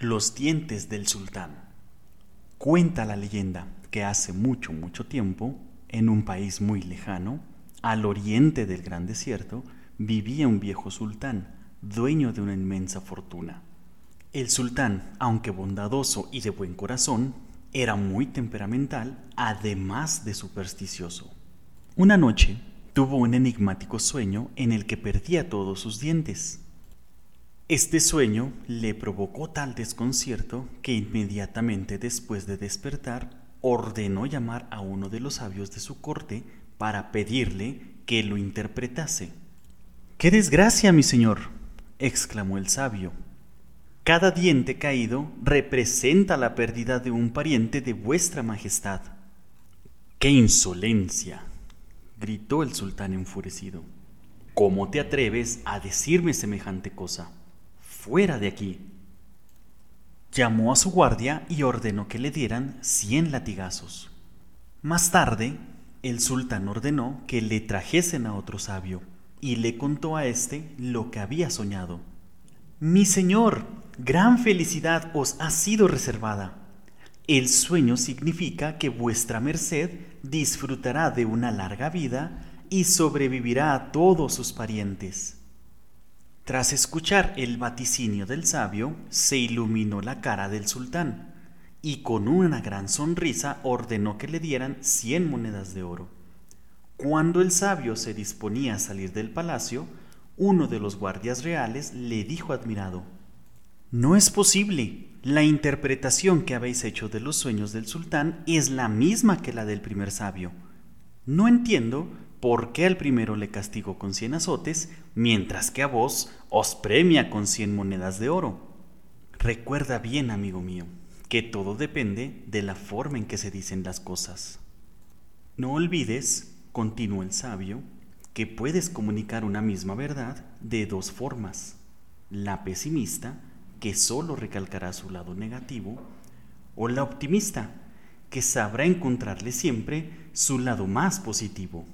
Los dientes del sultán. Cuenta la leyenda que hace mucho, mucho tiempo, en un país muy lejano, al oriente del gran desierto, vivía un viejo sultán, dueño de una inmensa fortuna. El sultán, aunque bondadoso y de buen corazón, era muy temperamental, además de supersticioso. Una noche tuvo un enigmático sueño en el que perdía todos sus dientes. Este sueño le provocó tal desconcierto que inmediatamente después de despertar ordenó llamar a uno de los sabios de su corte para pedirle que lo interpretase. ¡Qué desgracia, mi señor! exclamó el sabio. Cada diente caído representa la pérdida de un pariente de vuestra majestad. ¡Qué insolencia! gritó el sultán enfurecido. ¿Cómo te atreves a decirme semejante cosa? Fuera de aquí. Llamó a su guardia y ordenó que le dieran cien latigazos. Más tarde, el sultán ordenó que le trajesen a otro sabio y le contó a éste lo que había soñado. Mi señor, gran felicidad os ha sido reservada. El sueño significa que vuestra merced disfrutará de una larga vida y sobrevivirá a todos sus parientes. Tras escuchar el vaticinio del sabio, se iluminó la cara del sultán y con una gran sonrisa ordenó que le dieran cien monedas de oro. Cuando el sabio se disponía a salir del palacio, uno de los guardias reales le dijo admirado, No es posible, la interpretación que habéis hecho de los sueños del sultán es la misma que la del primer sabio. No entiendo ¿por qué al primero le castigó con cien azotes, mientras que a vos os premia con cien monedas de oro? Recuerda bien, amigo mío, que todo depende de la forma en que se dicen las cosas. No olvides, continuó el sabio, que puedes comunicar una misma verdad de dos formas. La pesimista, que solo recalcará su lado negativo, o la optimista, que sabrá encontrarle siempre su lado más positivo.